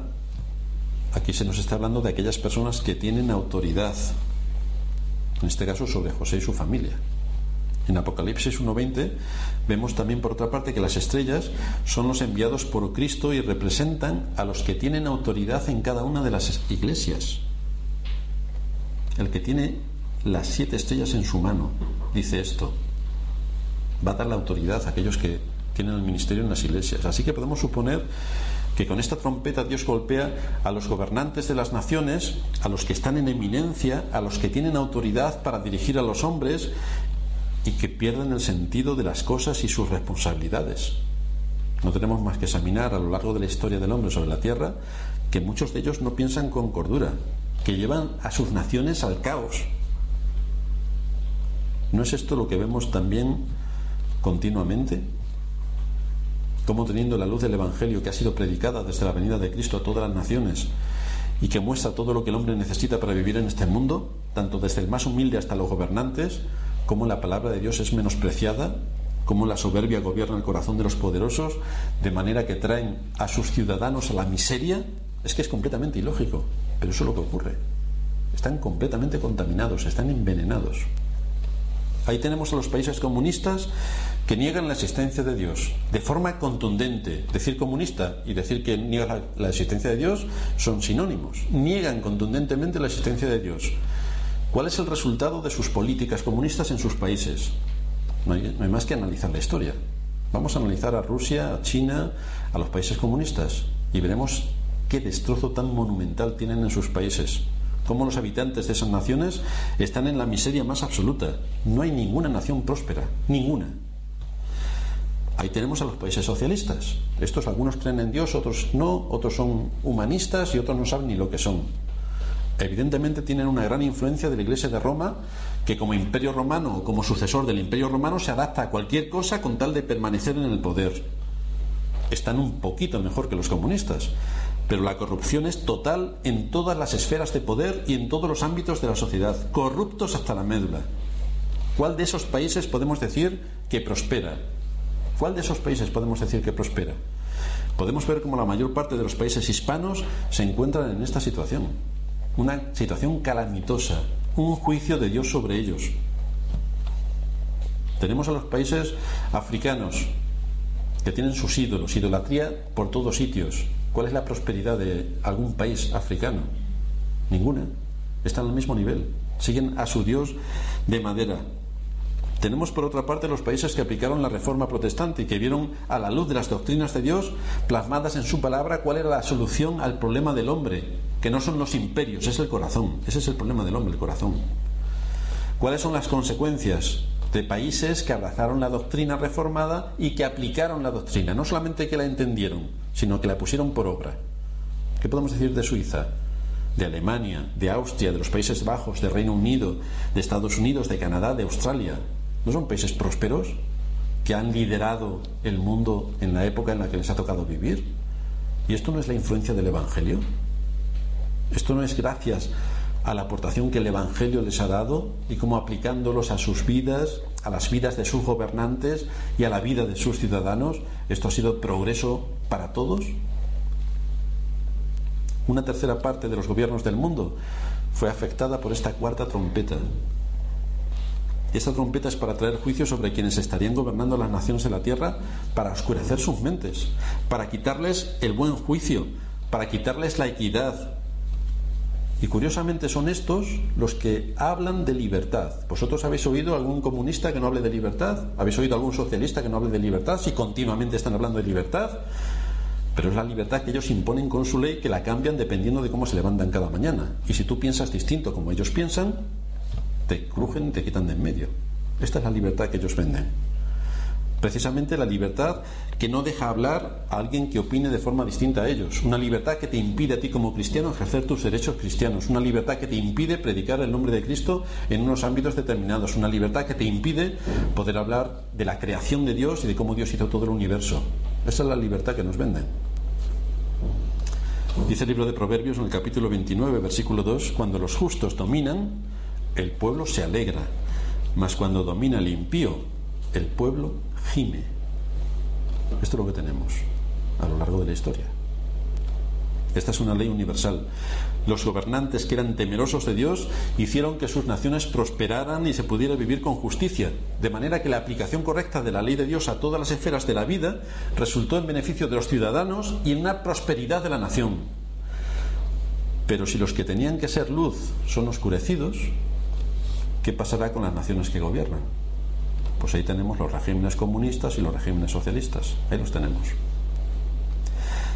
aquí se nos está hablando de aquellas personas que tienen autoridad, en este caso sobre José y su familia. En Apocalipsis 1.20 vemos también por otra parte que las estrellas son los enviados por Cristo y representan a los que tienen autoridad en cada una de las iglesias. el que tiene las siete estrellas en su mano, dice esto. Va a dar la autoridad a aquellos que tienen el ministerio en las iglesias. Así que podemos suponer que con esta trompeta Dios golpea a los gobernantes de las naciones, a los que están en eminencia, a los que tienen autoridad para dirigir a los hombres y que pierden el sentido de las cosas y sus responsabilidades. No tenemos más que examinar a lo largo de la historia del hombre sobre la tierra que muchos de ellos no piensan con cordura, que llevan a sus naciones al caos. ¿No es esto lo que vemos también continuamente? Como teniendo la luz del Evangelio que ha sido predicada desde la venida de Cristo a todas las naciones y que muestra todo lo que el hombre necesita para vivir en este mundo, tanto desde el más humilde hasta los gobernantes, como la palabra de Dios es menospreciada, como la soberbia gobierna el corazón de los poderosos, de manera que traen a sus ciudadanos a la miseria, es que es completamente ilógico, pero eso es lo que ocurre. Están completamente contaminados, están envenenados. Ahí tenemos a los países comunistas que niegan la existencia de Dios de forma contundente. Decir comunista y decir que niega la existencia de Dios son sinónimos. Niegan contundentemente la existencia de Dios. ¿Cuál es el resultado de sus políticas comunistas en sus países? No hay, más que analizar la historia. Vamos a analizar a Rusia, a China, a los países comunistas y veremos qué destrozo tan monumental tienen en sus países. Cómo los habitantes de esas naciones están en la miseria más absoluta. No hay ninguna nación próspera, ninguna. Ahí tenemos a los países socialistas. Estos algunos creen en Dios, otros no, otros son humanistas y otros no saben ni lo que son. Evidentemente tienen una gran influencia de la Iglesia de Roma, que como imperio romano o como sucesor del imperio romano se adapta a cualquier cosa con tal de permanecer en el poder. Están un poquito mejor que los comunistas, pero la corrupción es total en todas las esferas de poder y en todos los ámbitos de la sociedad, corruptos hasta la médula. ¿Cuál de esos países podemos decir que prospera? ¿Cuál de esos países podemos decir que prospera? Podemos ver cómo la mayor parte de los países hispanos se encuentran en esta situación. Una situación calamitosa, un juicio de Dios sobre ellos. Tenemos a los países africanos que tienen sus ídolos, idolatría por todos sitios. ¿Cuál es la prosperidad de algún país africano? Ninguna. Están al mismo nivel. Siguen a su Dios de madera. Tenemos por otra parte los países que aplicaron la reforma protestante y que vieron a la luz de las doctrinas de Dios plasmadas en su palabra cuál era la solución al problema del hombre, que no son los imperios, es el corazón. Ese es el problema del hombre, el corazón. ¿Cuáles son las consecuencias de países que abrazaron la doctrina reformada y que aplicaron la doctrina? No solamente que la entendieron, sino que la pusieron por obra. ¿Qué podemos decir de Suiza? de Alemania, de Austria, de los Países Bajos, de Reino Unido, de Estados Unidos, de Canadá, de Australia. ¿No son países prósperos que han liderado el mundo en la época en la que les ha tocado vivir? ¿Y esto no es la influencia del Evangelio? ¿Esto no es gracias a la aportación que el Evangelio les ha dado y cómo aplicándolos a sus vidas, a las vidas de sus gobernantes y a la vida de sus ciudadanos, esto ha sido progreso para todos? Una tercera parte de los gobiernos del mundo fue afectada por esta cuarta trompeta, esta trompeta es para traer juicio sobre quienes estarían gobernando las naciones de la tierra, para oscurecer sus mentes, para quitarles el buen juicio, para quitarles la equidad. Y curiosamente son estos los que hablan de libertad. ¿Vosotros habéis oído algún comunista que no hable de libertad? ¿Habéis oído algún socialista que no hable de libertad? Si continuamente están hablando de libertad. Pero es la libertad que ellos imponen con su ley que la cambian dependiendo de cómo se levantan cada mañana. Y si tú piensas distinto como ellos piensan, te crujen y te quitan de en medio. Esta es la libertad que ellos venden. Precisamente la libertad que no deja hablar a alguien que opine de forma distinta a ellos. Una libertad que te impide a ti como cristiano ejercer tus derechos cristianos. Una libertad que te impide predicar el nombre de Cristo en unos ámbitos determinados. Una libertad que te impide poder hablar de la creación de Dios y de cómo Dios hizo todo el universo. Esa es la libertad que nos venden. Dice el libro de Proverbios en el capítulo 29, versículo 2, cuando los justos dominan, el pueblo se alegra, mas cuando domina el impío, el pueblo gime. Esto es lo que tenemos a lo largo de la historia. Esta es una ley universal. Los gobernantes que eran temerosos de Dios hicieron que sus naciones prosperaran y se pudiera vivir con justicia, de manera que la aplicación correcta de la ley de Dios a todas las esferas de la vida resultó en beneficio de los ciudadanos y en una prosperidad de la nación. Pero si los que tenían que ser luz son oscurecidos, ¿qué pasará con las naciones que gobiernan? Pues ahí tenemos los regímenes comunistas y los regímenes socialistas. Ahí los tenemos.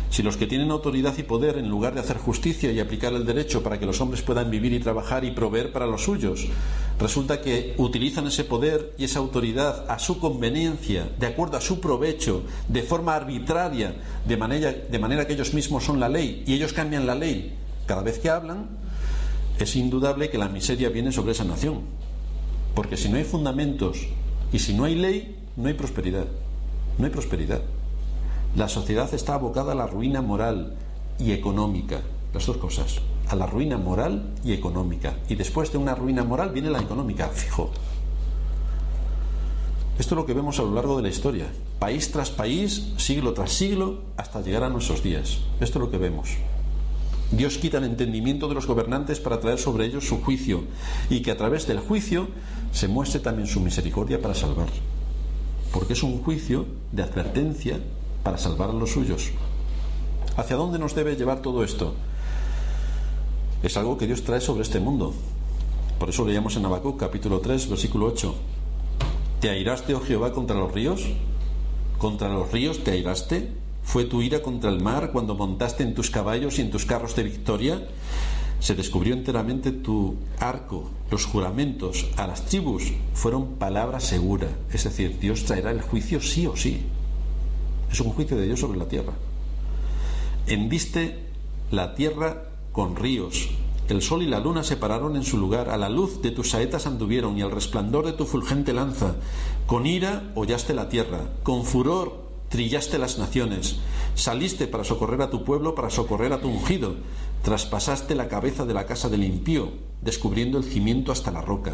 Si los que tienen autoridad y poder, en lugar de hacer justicia y aplicar el derecho para que los hombres puedan vivir y trabajar y proveer para los suyos, resulta que utilizan ese poder y esa autoridad a su conveniencia, de acuerdo a su provecho, de forma arbitraria, de manera, de manera que ellos mismos son la ley y ellos cambian la ley cada vez que hablan, es indudable que la miseria viene sobre esa nación. Porque si no hay fundamentos y si no hay ley, no hay prosperidad. No hay prosperidad. La sociedad está abocada a la ruina moral y económica, las dos cosas, a la ruina moral y económica. Y después de una ruina moral viene la económica, fijo. Esto es lo que vemos a lo largo de la historia, país tras país, siglo tras siglo, hasta llegar a nuestros días. Esto es lo que vemos. Dios quita el entendimiento de los gobernantes para traer sobre ellos su juicio y que a través del juicio se muestre también su misericordia para salvar. Porque es un juicio de advertencia para salvar a los suyos. ¿Hacia dónde nos debe llevar todo esto? Es algo que Dios trae sobre este mundo. Por eso leíamos en Habacuc capítulo 3, versículo 8. ¿Te airaste, oh Jehová, contra los ríos? ¿Contra los ríos te airaste? ¿Fue tu ira contra el mar cuando montaste en tus caballos y en tus carros de victoria? Se descubrió enteramente tu arco. Los juramentos a las tribus fueron palabra segura. Es decir, Dios traerá el juicio sí o sí. Es un juicio de Dios sobre la tierra. Hendiste la tierra con ríos. El sol y la luna se pararon en su lugar. A la luz de tus saetas anduvieron y al resplandor de tu fulgente lanza. Con ira hollaste la tierra. Con furor trillaste las naciones. Saliste para socorrer a tu pueblo, para socorrer a tu ungido. Traspasaste la cabeza de la casa del impío, descubriendo el cimiento hasta la roca.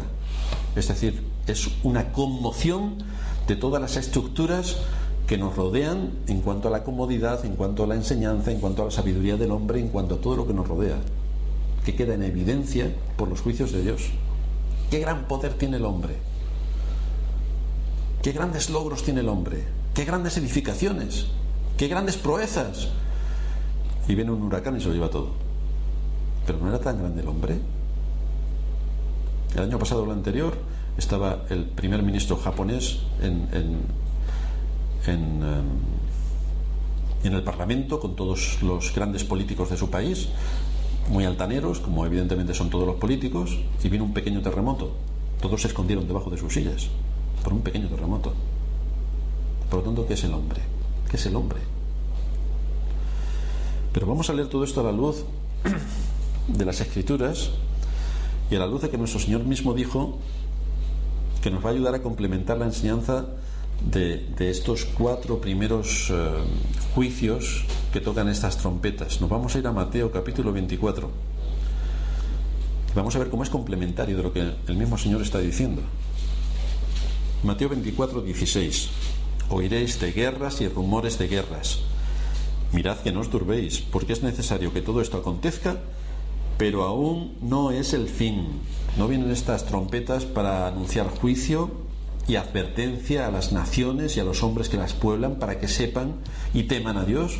Es decir, es una conmoción de todas las estructuras que nos rodean en cuanto a la comodidad, en cuanto a la enseñanza, en cuanto a la sabiduría del hombre, en cuanto a todo lo que nos rodea, que queda en evidencia por los juicios de Dios. ¿Qué gran poder tiene el hombre? ¿Qué grandes logros tiene el hombre? ¿Qué grandes edificaciones? ¿Qué grandes proezas? Y viene un huracán y se lo lleva todo. Pero no era tan grande el hombre. El año pasado o el anterior estaba el primer ministro japonés en, en en, en el Parlamento con todos los grandes políticos de su país, muy altaneros, como evidentemente son todos los políticos, y vino un pequeño terremoto. Todos se escondieron debajo de sus sillas por un pequeño terremoto. Por lo tanto, ¿qué es el hombre? ¿Qué es el hombre? Pero vamos a leer todo esto a la luz de las escrituras y a la luz de que nuestro Señor mismo dijo que nos va a ayudar a complementar la enseñanza de, estos cuatro primeros eh, juicios que tocan estas trompetas. Nos vamos a ir a Mateo capítulo 24. Vamos a ver cómo es complementario de lo que el mismo Señor está diciendo. Mateo 24, 16. Oiréis de guerras y rumores de guerras. Mirad que no os turbéis, porque es necesario que todo esto acontezca, pero aún no es el fin. No vienen estas trompetas para anunciar juicio y advertencia a las naciones y a los hombres que las pueblan para que sepan y teman a Dios.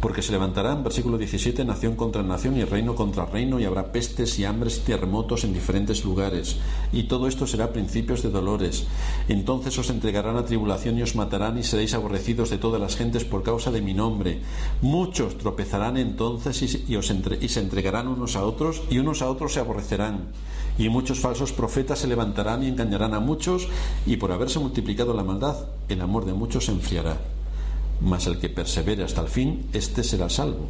Porque se levantarán, versículo 17, nación contra nación y reino contra reino, y habrá pestes y hambres y terremotos en diferentes lugares. Y todo esto será principios de dolores. Entonces os entregarán a tribulación y os matarán, y seréis aborrecidos de todas las gentes por causa de mi nombre. Muchos tropezarán entonces y, os y se entregarán unos a otros, y unos a otros se aborrecerán y muchos falsos profetas se levantarán y engañarán a muchos, y por haberse multiplicado la maldad, el amor de muchos se enfriará. Mas el que persevere hasta el fin, éste será salvo.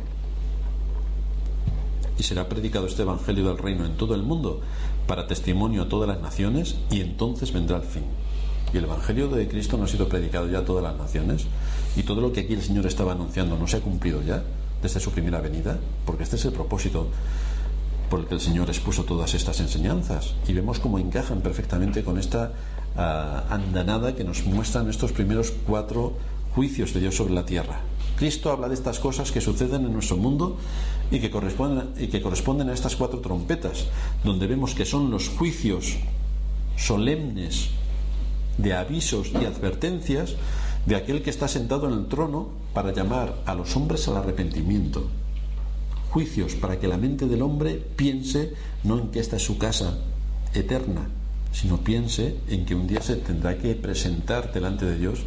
Y será predicado este Evangelio del Reino en todo el mundo, para testimonio a todas las naciones, y entonces vendrá el fin. Y el Evangelio de Cristo no ha sido predicado ya a todas las naciones, y todo lo que aquí el Señor estaba anunciando no se ha cumplido ya desde su primera venida, porque este es el propósito por el que el Señor expuso todas estas enseñanzas y vemos cómo encajan perfectamente con esta ah, andanada que nos muestran estos primeros cuatro juicios de Dios sobre la tierra. Cristo habla de estas cosas que suceden en nuestro mundo y que corresponden, y que corresponden a estas cuatro trompetas, donde vemos que son los juicios solemnes de avisos y advertencias de aquel que está sentado en el trono para llamar a los hombres al arrepentimiento juicios para que la mente del hombre piense no en que esta es su casa eterna, sino piense en que un día se tendrá que presentar delante de Dios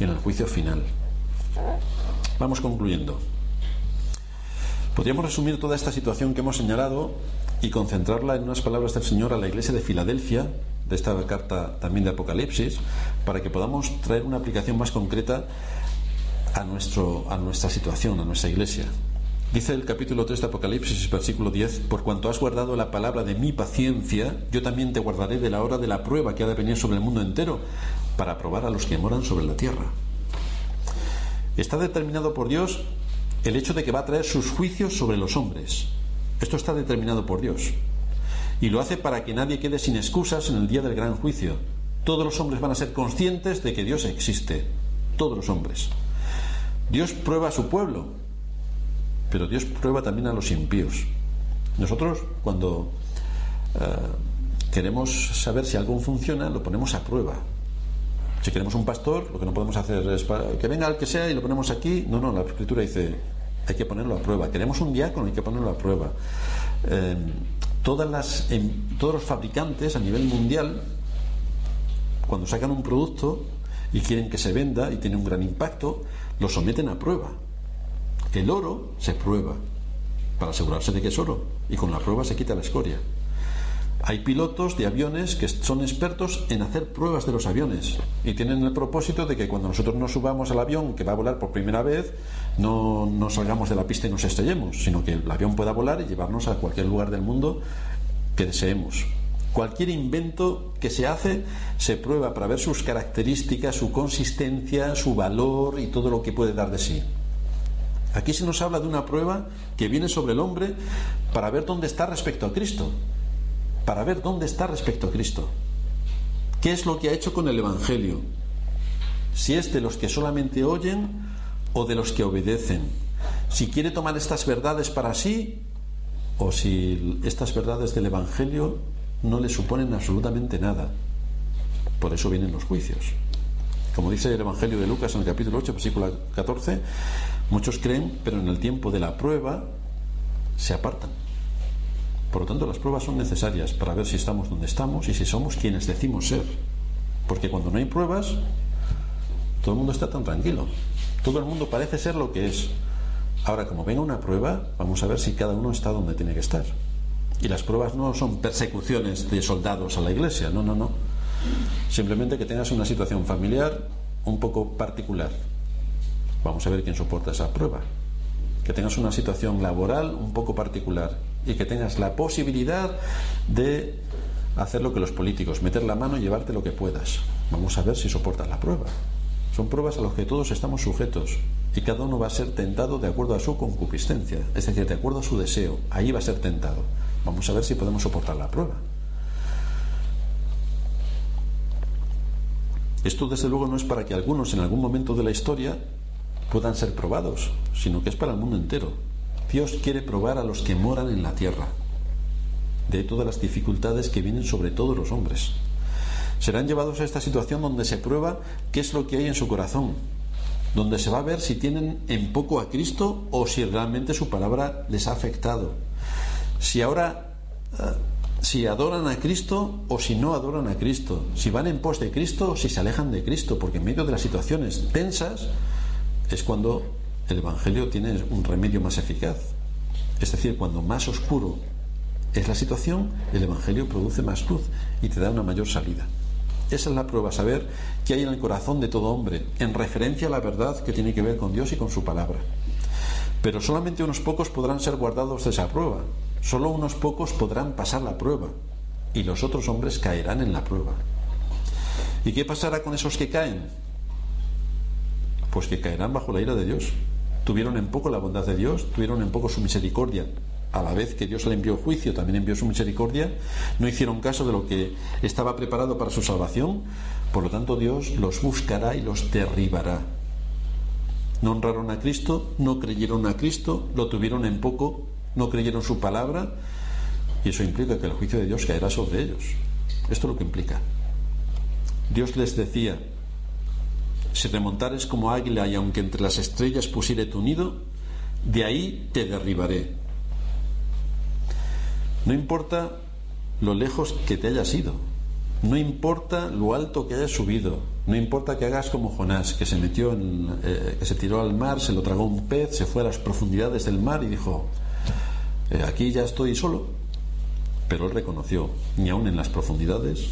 en el juicio final. Vamos concluyendo. Podríamos resumir toda esta situación que hemos señalado y concentrarla en unas palabras del Señor a la iglesia de Filadelfia, de esta carta también de Apocalipsis, para que podamos traer una aplicación más concreta a, nuestro, a nuestra situación, a nuestra iglesia. Dice el capítulo 3 de Apocalipsis, versículo 10, Por cuanto has guardado la palabra de mi paciencia, yo también te guardaré de la hora de la prueba que ha de venir sobre el mundo entero, para probar a los que moran sobre la tierra. Está determinado por Dios el hecho de que va a traer sus juicios sobre los hombres. Esto está determinado por Dios. Y lo hace para que nadie quede sin excusas en el día del gran juicio. Todos los hombres van a ser conscientes de que Dios existe. Todos los hombres. Dios prueba a su pueblo, pero Dios prueba también a los impíos. Nosotros cuando eh, queremos saber si algo funciona, lo ponemos a prueba. Si queremos un pastor, lo que no podemos hacer es que venga el que sea y lo ponemos aquí. No, no, la escritura dice, hay que ponerlo a prueba. Queremos un diácono, hay que ponerlo a prueba. Eh, todas las, todos los fabricantes a nivel mundial, cuando sacan un producto y quieren que se venda y tiene un gran impacto, lo someten a prueba. El oro se prueba para asegurarse de que es oro y con la prueba se quita la escoria. Hay pilotos de aviones que son expertos en hacer pruebas de los aviones y tienen el propósito de que cuando nosotros nos subamos al avión que va a volar por primera vez, no, no salgamos de la pista y nos estrellemos, sino que el avión pueda volar y llevarnos a cualquier lugar del mundo que deseemos. Cualquier invento que se hace se prueba para ver sus características, su consistencia, su valor y todo lo que puede dar de sí. Aquí se nos habla de una prueba que viene sobre el hombre para ver dónde está respecto a Cristo para ver dónde está respecto a Cristo. ¿Qué es lo que ha hecho con el Evangelio? Si es de los que solamente oyen o de los que obedecen. Si quiere tomar estas verdades para sí o si estas verdades del Evangelio no le suponen absolutamente nada. Por eso vienen los juicios. Como dice el Evangelio de Lucas en el capítulo 8, versículo 14, muchos creen, pero en el tiempo de la prueba se apartan. Por lo tanto, las pruebas son necesarias para ver si estamos donde estamos y si somos quienes decimos ser. Porque cuando no hay pruebas, todo el mundo está tan tranquilo. Todo el mundo parece ser lo que es. Ahora, como venga una prueba, vamos a ver si cada uno está donde tiene que estar. Y las pruebas no son persecuciones de soldados a la iglesia, no, no, no. Simplemente que tengas una situación familiar un poco particular. Vamos a ver quién soporta esa prueba. Que tengas una situación laboral un poco particular y que tengas la posibilidad de hacer lo que los políticos, meter la mano y llevarte lo que puedas. Vamos a ver si soportas la prueba. Son pruebas a las que todos estamos sujetos y cada uno va a ser tentado de acuerdo a su concupiscencia, es decir, de acuerdo a su deseo. Ahí va a ser tentado. Vamos a ver si podemos soportar la prueba. Esto desde luego no es para que algunos en algún momento de la historia puedan ser probados, sino que es para el mundo entero. Dios quiere probar a los que moran en la tierra de todas las dificultades que vienen sobre todos los hombres. Serán llevados a esta situación donde se prueba qué es lo que hay en su corazón, donde se va a ver si tienen en poco a Cristo o si realmente su palabra les ha afectado. Si ahora eh, si adoran a Cristo o si no adoran a Cristo, si van en pos de Cristo o si se alejan de Cristo, porque en medio de las situaciones tensas es cuando el Evangelio tiene un remedio más eficaz. Es decir, cuando más oscuro es la situación, el Evangelio produce más luz y te da una mayor salida. Esa es la prueba, saber qué hay en el corazón de todo hombre, en referencia a la verdad que tiene que ver con Dios y con su palabra. Pero solamente unos pocos podrán ser guardados de esa prueba, solo unos pocos podrán pasar la prueba y los otros hombres caerán en la prueba. ¿Y qué pasará con esos que caen? Pues que caerán bajo la ira de Dios tuvieron en poco la bondad de Dios, tuvieron en poco su misericordia. A la vez que Dios le envió juicio, también envió su misericordia, no hicieron caso de lo que estaba preparado para su salvación, por lo tanto Dios los buscará y los derribará. No honraron a Cristo, no creyeron a Cristo, lo tuvieron en poco, no creyeron su palabra, y eso implica que el juicio de Dios caerá sobre ellos. Esto es lo que implica. Dios les decía, si remontares como águila y aunque entre las estrellas pusiere tu nido, de ahí te derribaré. No importa lo lejos que te hayas ido, no importa lo alto que hayas subido, no importa que hagas como Jonás, que se metió en, eh, que se tiró al mar, se lo tragó un pez, se fue a las profundidades del mar y dijo, eh, aquí ya estoy solo. Pero él reconoció, ni aun en las profundidades,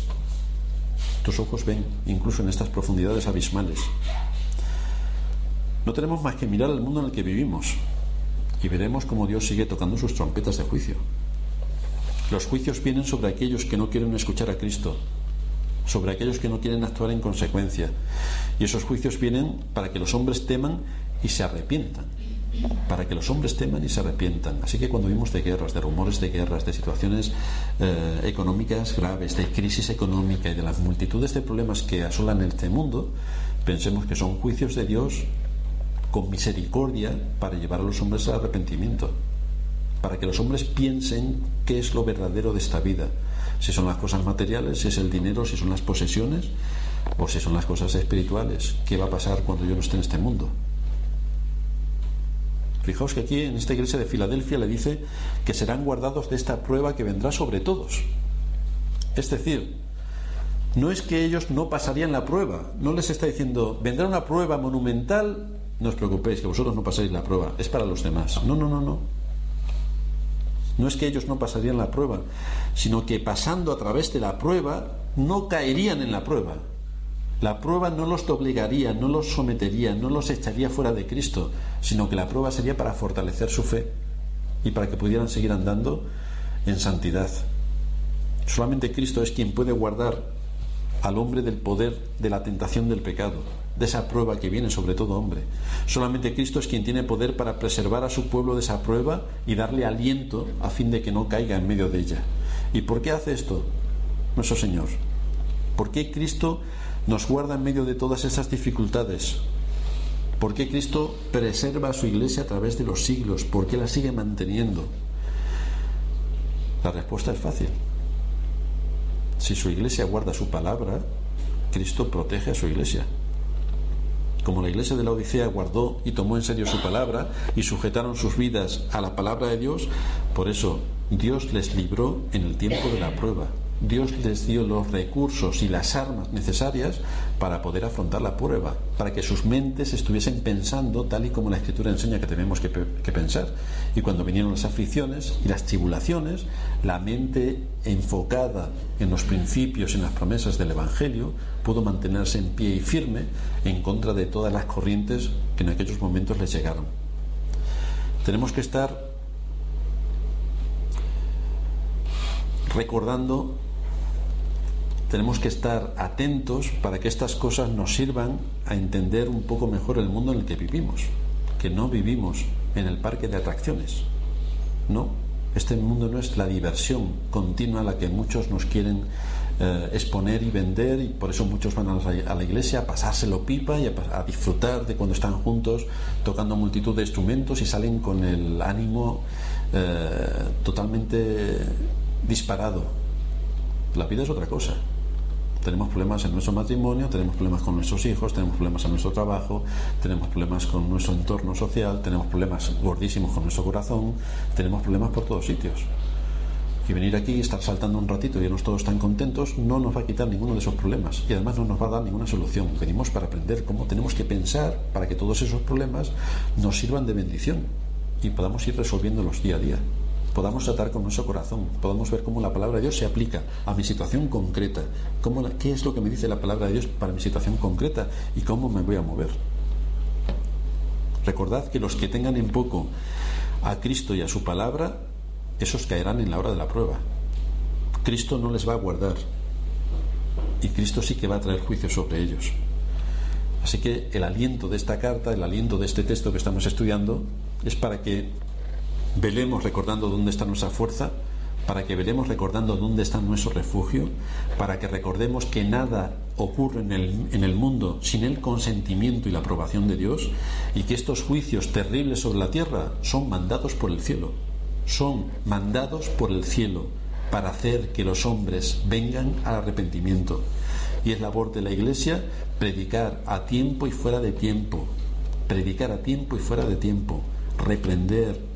tus ojos ven, incluso en estas profundidades abismales. No tenemos más que mirar al mundo en el que vivimos y veremos cómo Dios sigue tocando sus trompetas de juicio. Los juicios vienen sobre aquellos que no quieren escuchar a Cristo, sobre aquellos que no quieren actuar en consecuencia. Y esos juicios vienen para que los hombres teman y se arrepientan. Para que los hombres teman y se arrepientan. Así que cuando vimos de guerras, de rumores de guerras, de situaciones eh, económicas graves, de crisis económica y de las multitudes de problemas que asolan este mundo, pensemos que son juicios de Dios con misericordia para llevar a los hombres al arrepentimiento para que los hombres piensen qué es lo verdadero de esta vida. Si son las cosas materiales, si es el dinero, si son las posesiones o si son las cosas espirituales. ¿Qué va a pasar cuando yo no esté en este mundo? Fijaos que aquí en esta iglesia de Filadelfia le dice que serán guardados de esta prueba que vendrá sobre todos. Es decir, no es que ellos no pasarían la prueba, no les está diciendo, vendrá una prueba monumental, no os preocupéis, que vosotros no pasáis la prueba, es para los demás. No, no, no, no. No es que ellos no pasarían la prueba, sino que pasando a través de la prueba no caerían en la prueba. La prueba no los doblegaría, no los sometería, no los echaría fuera de Cristo, sino que la prueba sería para fortalecer su fe y para que pudieran seguir andando en santidad. Solamente Cristo es quien puede guardar al hombre del poder de la tentación del pecado de esa prueba que viene sobre todo hombre. Solamente Cristo es quien tiene poder para preservar a su pueblo de esa prueba y darle aliento a fin de que no caiga en medio de ella. ¿Y por qué hace esto nuestro Señor? ¿Por qué Cristo nos guarda en medio de todas esas dificultades? ¿Por qué Cristo preserva a su iglesia a través de los siglos? ¿Por qué la sigue manteniendo? La respuesta es fácil. Si su iglesia guarda su palabra, Cristo protege a su iglesia como la iglesia de la Odisea guardó y tomó en serio su palabra y sujetaron sus vidas a la palabra de Dios, por eso Dios les libró en el tiempo de la prueba. Dios les dio los recursos y las armas necesarias para poder afrontar la prueba, para que sus mentes estuviesen pensando tal y como la Escritura enseña que tenemos que, pensar. Y cuando vinieron las aflicciones y las tribulaciones, la mente enfocada en los principios y en las promesas del Evangelio pudo mantenerse en pie y firme en contra de todas las corrientes que en aquellos momentos les llegaron. Tenemos que estar recordando tenemos que estar atentos para que estas cosas nos sirvan a entender un poco mejor el mundo en el que vivimos, que no vivimos en el parque de atracciones. No, este mundo no es la diversión continua a la que muchos nos quieren eh, exponer y vender y por eso muchos van a la, iglesia a pasárselo pipa y a, disfrutar de cuando están juntos tocando multitud de instrumentos y salen con el ánimo eh, totalmente disparado. La vida es otra cosa. Tenemos problemas en nuestro matrimonio, tenemos problemas con nuestros hijos, tenemos problemas en nuestro trabajo, tenemos problemas con nuestro entorno social, tenemos problemas gordísimos con nuestro corazón, tenemos problemas por todos sitios. Y venir aquí y estar saltando un ratito y vernos todos tan contentos no nos va a quitar ninguno de esos problemas y además no nos va a dar ninguna solución. Venimos para aprender cómo tenemos que pensar para que todos esos problemas nos sirvan de bendición y podamos ir resolviéndolos día a día podamos tratar con nuestro corazón, podamos ver cómo la palabra de Dios se aplica a mi situación concreta, cómo qué es lo que me dice la palabra de Dios para mi situación concreta y cómo me voy a mover. Recordad que los que tengan en poco a Cristo y a su palabra, esos caerán en la hora de la prueba. Cristo no les va a guardar y Cristo sí que va a traer juicio sobre ellos. Así que el aliento de esta carta, el aliento de este texto que estamos estudiando, es para que velemos recordando dónde está nuestra fuerza, para que velemos recordando dónde está nuestro refugio, para que recordemos que nada ocurre en el, en el, mundo sin el consentimiento y la aprobación de Dios y que estos juicios terribles sobre la tierra son mandados por el cielo, son mandados por el cielo para hacer que los hombres vengan al arrepentimiento. Y es labor de la Iglesia predicar a tiempo y fuera de tiempo, predicar a tiempo y fuera de tiempo, reprender,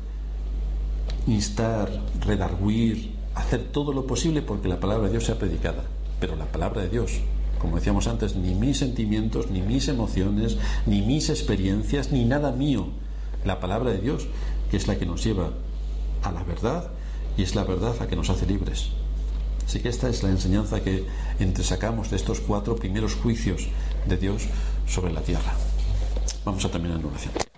instar, redarguir, hacer todo lo posible porque la palabra de Dios sea predicada. Pero la palabra de Dios, como decíamos antes, ni mis sentimientos, ni mis emociones, ni mis experiencias, ni nada mío. La palabra de Dios, que es la que nos lleva a la verdad y es la verdad la que nos hace libres. Así que esta es la enseñanza que entresacamos de estos cuatro primeros juicios de Dios sobre la tierra. Vamos a terminar en oración.